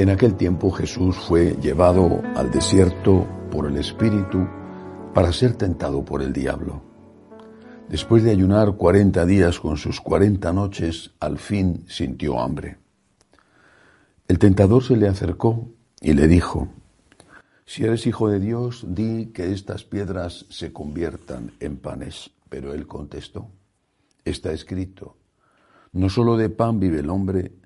En aquel tiempo Jesús fue llevado al desierto por el Espíritu para ser tentado por el diablo. Después de ayunar cuarenta días con sus cuarenta noches, al fin sintió hambre. El tentador se le acercó y le dijo, Si eres hijo de Dios, di que estas piedras se conviertan en panes. Pero él contestó, Está escrito, no solo de pan vive el hombre,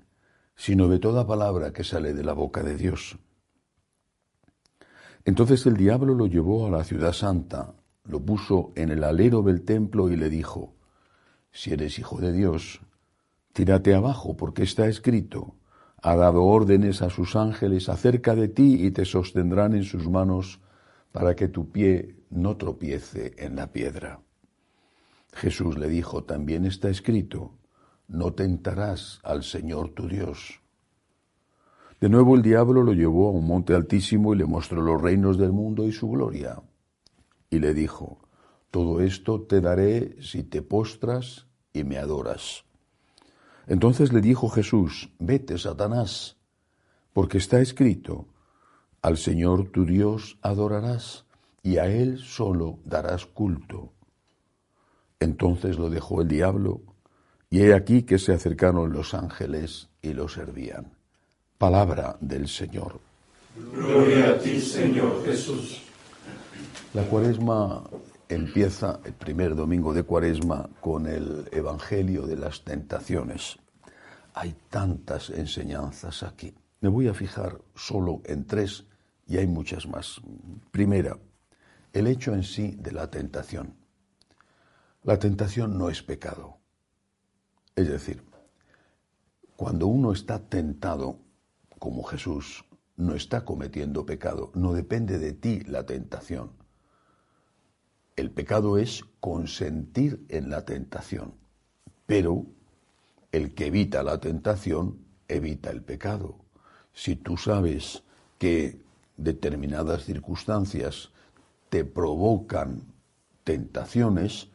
sino de toda palabra que sale de la boca de Dios. Entonces el diablo lo llevó a la ciudad santa, lo puso en el alero del templo y le dijo, Si eres hijo de Dios, tírate abajo, porque está escrito, ha dado órdenes a sus ángeles acerca de ti y te sostendrán en sus manos para que tu pie no tropiece en la piedra. Jesús le dijo, también está escrito, no tentarás al Señor tu Dios. De nuevo el diablo lo llevó a un monte altísimo y le mostró los reinos del mundo y su gloria. Y le dijo, todo esto te daré si te postras y me adoras. Entonces le dijo Jesús, vete, Satanás, porque está escrito, al Señor tu Dios adorarás y a Él solo darás culto. Entonces lo dejó el diablo y he aquí que se acercaron los ángeles y lo servían. Palabra del Señor. Gloria a ti, Señor Jesús. La cuaresma empieza el primer domingo de cuaresma con el Evangelio de las tentaciones. Hay tantas enseñanzas aquí. Me voy a fijar solo en tres y hay muchas más. Primera, el hecho en sí de la tentación. La tentación no es pecado. Es decir, cuando uno está tentado, como Jesús, no está cometiendo pecado, no depende de ti la tentación. El pecado es consentir en la tentación, pero el que evita la tentación evita el pecado. Si tú sabes que determinadas circunstancias te provocan tentaciones,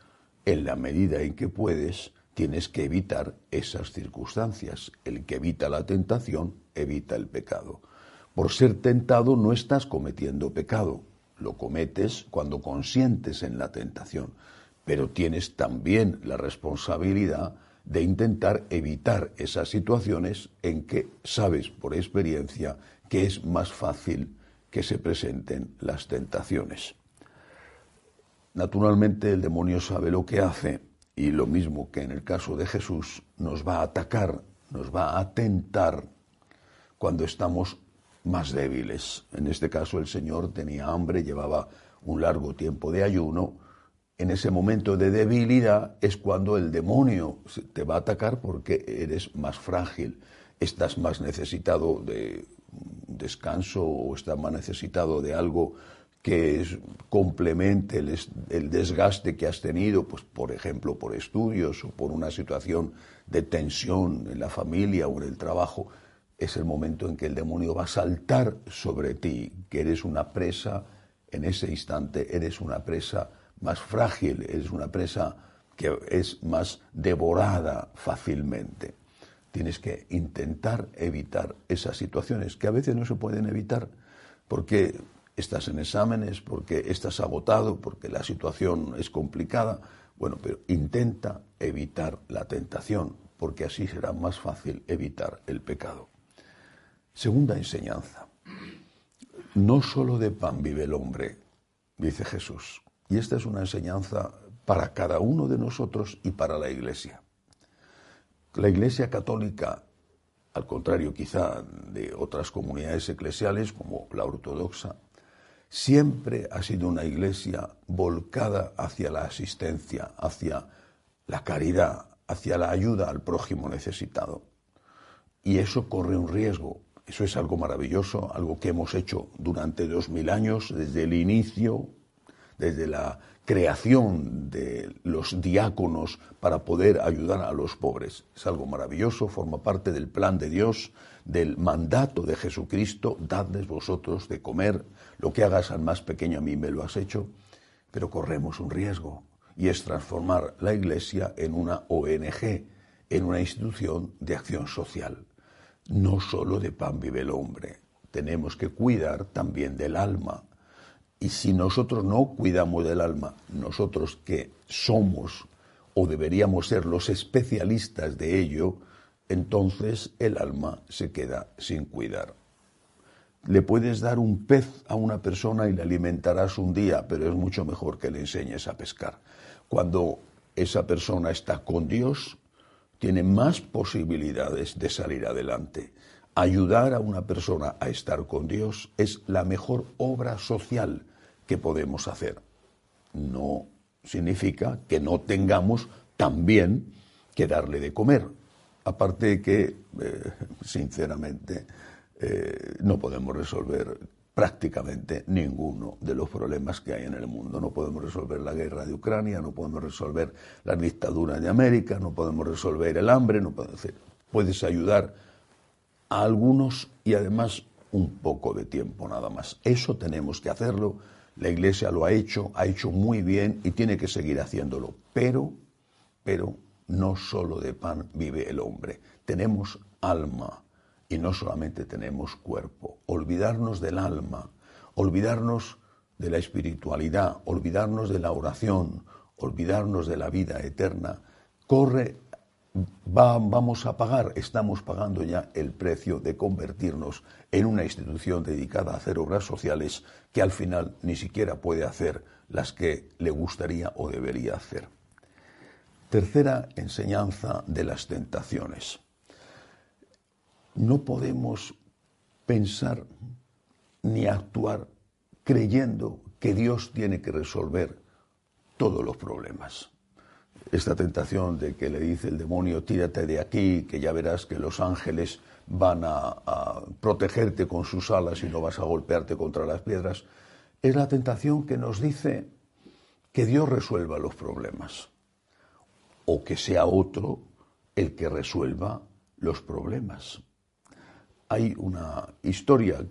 en la medida en que puedes, tienes que evitar esas circunstancias. El que evita la tentación evita el pecado. Por ser tentado no estás cometiendo pecado, lo cometes cuando consientes en la tentación, pero tienes también la responsabilidad de intentar evitar esas situaciones en que sabes por experiencia que es más fácil que se presenten las tentaciones. Naturalmente el demonio sabe lo que hace y lo mismo que en el caso de Jesús, nos va a atacar, nos va a tentar cuando estamos más débiles. En este caso el Señor tenía hambre, llevaba un largo tiempo de ayuno. En ese momento de debilidad es cuando el demonio te va a atacar porque eres más frágil, estás más necesitado de descanso o estás más necesitado de algo que complemente el, desgaste que has tenido, pues por ejemplo por estudios o por una situación de tensión en la familia o en el trabajo, es el momento en que el demonio va a saltar sobre ti, que eres una presa, en ese instante eres una presa más frágil, eres una presa que es más devorada fácilmente. Tienes que intentar evitar esas situaciones que a veces no se pueden evitar porque estás en exámenes, porque estás agotado, porque la situación es complicada. Bueno, pero intenta evitar la tentación, porque así será más fácil evitar el pecado. Segunda enseñanza. No solo de pan vive el hombre, dice Jesús. Y esta es una enseñanza para cada uno de nosotros y para la Iglesia. La Iglesia católica, al contrario quizá de otras comunidades eclesiales como la ortodoxa, siempre ha sido una iglesia volcada hacia la asistencia, hacia la caridad, hacia la ayuda al prójimo necesitado. Y eso corre un riesgo. Eso es algo maravilloso, algo que hemos hecho durante dos mil años, desde el inicio, desde la creación de los diáconos para poder ayudar a los pobres. Es algo maravilloso, forma parte del plan de Dios, del mandato de Jesucristo, dadles vosotros de comer, lo que hagas al más pequeño a mí me lo has hecho, pero corremos un riesgo y es transformar la Iglesia en una ONG, en una institución de acción social. No solo de pan vive el hombre, tenemos que cuidar también del alma. Y si nosotros no cuidamos del alma, nosotros que somos o deberíamos ser los especialistas de ello, entonces el alma se queda sin cuidar. Le puedes dar un pez a una persona y le alimentarás un día, pero es mucho mejor que le enseñes a pescar. Cuando esa persona está con Dios, tiene más posibilidades de salir adelante. Ayudar a una persona a estar con Dios es la mejor obra social que podemos hacer. No significa que no tengamos también que darle de comer. Aparte de que, eh, sinceramente, eh, no podemos resolver prácticamente ninguno de los problemas que hay en el mundo. No podemos resolver la guerra de Ucrania, no podemos resolver la dictadura de América, no podemos resolver el hambre, no podemos, puedes ayudar a algunos y además un poco de tiempo nada más. Eso tenemos que hacerlo. La Iglesia lo ha hecho, ha hecho muy bien y tiene que seguir haciéndolo. Pero, pero no solo de pan vive el hombre. Tenemos alma y no solamente tenemos cuerpo. Olvidarnos del alma, olvidarnos de la espiritualidad, olvidarnos de la oración, olvidarnos de la vida eterna, corre vamos a pagar, estamos pagando ya el precio de convertirnos en una institución dedicada a hacer obras sociales que al final ni siquiera puede hacer las que le gustaría o debería hacer. Tercera enseñanza de las tentaciones. No podemos pensar ni actuar creyendo que Dios tiene que resolver todos los problemas esta tentación de que le dice el demonio, tírate de aquí, que ya verás que los ángeles van a, protegerte con sus alas y no vas a golpearte contra las piedras, es la tentación que nos dice que Dios resuelva los problemas o que sea otro el que resuelva los problemas. Hay una historia,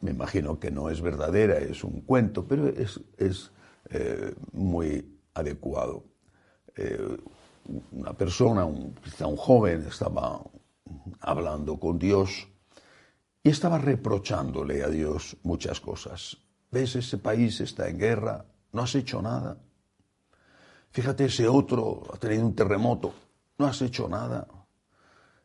me imagino que no es verdadera, es un cuento, pero es, eh, muy adecuado eh, una persona, un, quizá un joven, estaba hablando con Dios y estaba reprochándole a Dios muchas cosas. ¿Ves? Ese país está en guerra, no has hecho nada. Fíjate, ese otro ha tenido un terremoto, no has hecho nada.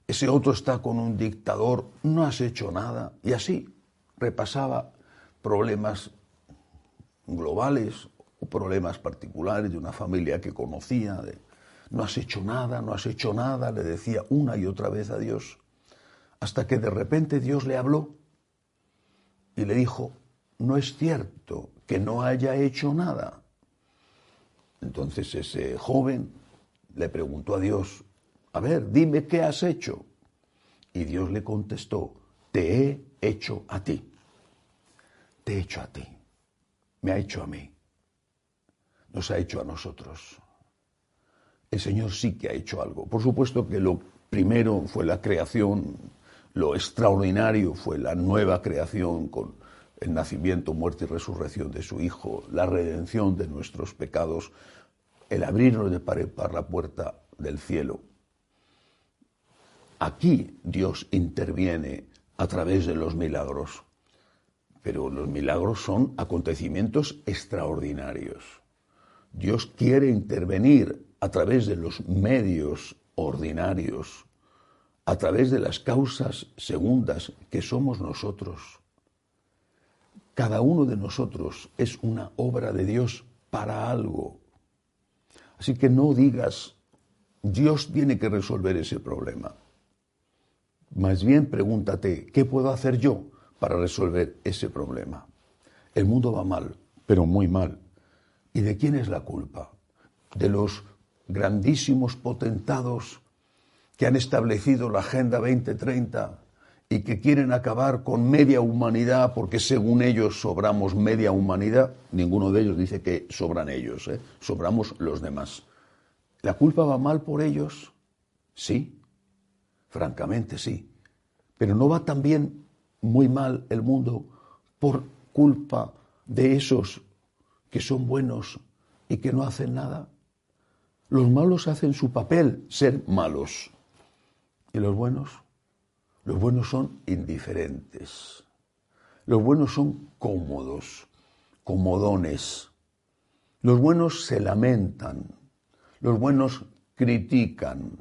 Ese otro está con un dictador, no has hecho nada. Y así repasaba problemas globales problemas particulares de una familia que conocía, no has hecho nada, no has hecho nada, le decía una y otra vez a Dios, hasta que de repente Dios le habló y le dijo, no es cierto que no haya hecho nada. Entonces ese joven le preguntó a Dios, a ver, dime qué has hecho. Y Dios le contestó, te he hecho a ti. Te he hecho a ti. Me ha hecho a mí nos ha hecho a nosotros. El Señor sí que ha hecho algo. Por supuesto que lo primero fue la creación, lo extraordinario fue la nueva creación con el nacimiento, muerte y resurrección de su Hijo, la redención de nuestros pecados, el abrirnos de pared para la puerta del cielo. Aquí Dios interviene a través de los milagros, pero los milagros son acontecimientos extraordinarios. Dios quiere intervenir a través de los medios ordinarios, a través de las causas segundas que somos nosotros. Cada uno de nosotros es una obra de Dios para algo. Así que no digas, Dios tiene que resolver ese problema. Más bien pregúntate, ¿qué puedo hacer yo para resolver ese problema? El mundo va mal, pero muy mal. ¿Y de quién es la culpa? De los grandísimos potentados que han establecido la Agenda 2030 y que quieren acabar con media humanidad porque según ellos sobramos media humanidad. Ninguno de ellos dice que sobran ellos, ¿eh? sobramos los demás. ¿La culpa va mal por ellos? Sí, francamente sí. Pero no va también muy mal el mundo por culpa de esos que son buenos y que no hacen nada. Los malos hacen su papel, ser malos. ¿Y los buenos? Los buenos son indiferentes. Los buenos son cómodos, comodones. Los buenos se lamentan. Los buenos critican.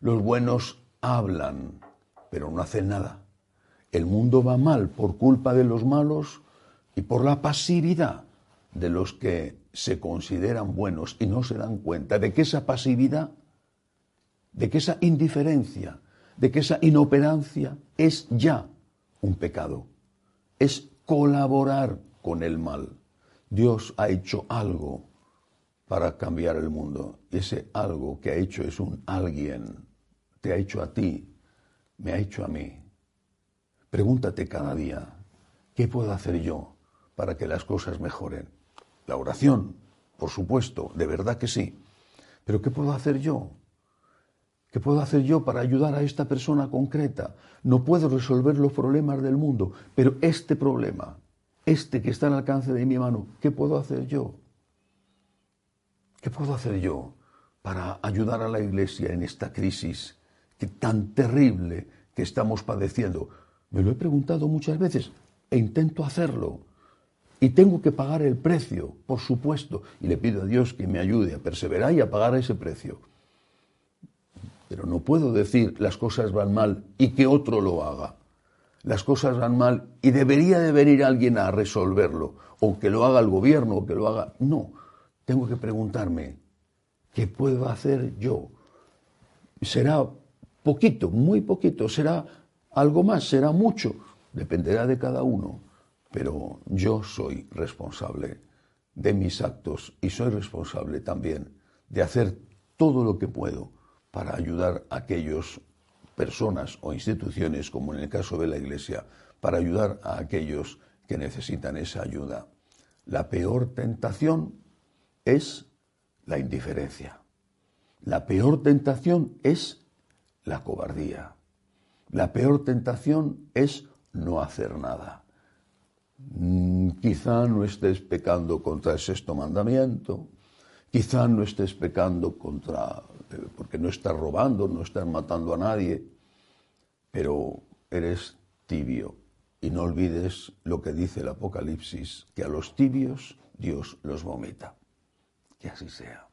Los buenos hablan, pero no hacen nada. El mundo va mal por culpa de los malos y por la pasividad de los que se consideran buenos y no se dan cuenta de que esa pasividad, de que esa indiferencia, de que esa inoperancia es ya un pecado, es colaborar con el mal. Dios ha hecho algo para cambiar el mundo y ese algo que ha hecho es un alguien, te ha hecho a ti, me ha hecho a mí. Pregúntate cada día, ¿qué puedo hacer yo para que las cosas mejoren? La oración, por supuesto, de verdad que sí. Pero ¿qué puedo hacer yo? ¿Qué puedo hacer yo para ayudar a esta persona concreta? No puedo resolver los problemas del mundo, pero este problema, este que está al alcance de mi mano, ¿qué puedo hacer yo? ¿Qué puedo hacer yo para ayudar a la Iglesia en esta crisis que tan terrible que estamos padeciendo? Me lo he preguntado muchas veces e intento hacerlo. Y tengo que pagar el precio, por supuesto, y le pido a Dios que me ayude a perseverar y a pagar ese precio. Pero no puedo decir las cosas van mal y que otro lo haga. Las cosas van mal y debería de venir alguien a resolverlo, o que lo haga el gobierno, o que lo haga... No, tengo que preguntarme, ¿qué puedo hacer yo? Será poquito, muy poquito, será algo más, será mucho, dependerá de cada uno, pero yo soy responsable de mis actos y soy responsable también de hacer todo lo que puedo para ayudar a aquellas personas o instituciones, como en el caso de la Iglesia, para ayudar a aquellos que necesitan esa ayuda. La peor tentación es la indiferencia. La peor tentación es la cobardía. La peor tentación es no hacer nada. Mm, quizá no estés pecando contra el sexto mandamiento, quizá no estés pecando contra porque no estás robando, no estás matando a nadie, pero eres tibio. Y no olvides lo que dice el Apocalipsis, que a los tibios Dios los vomita. Que así sea.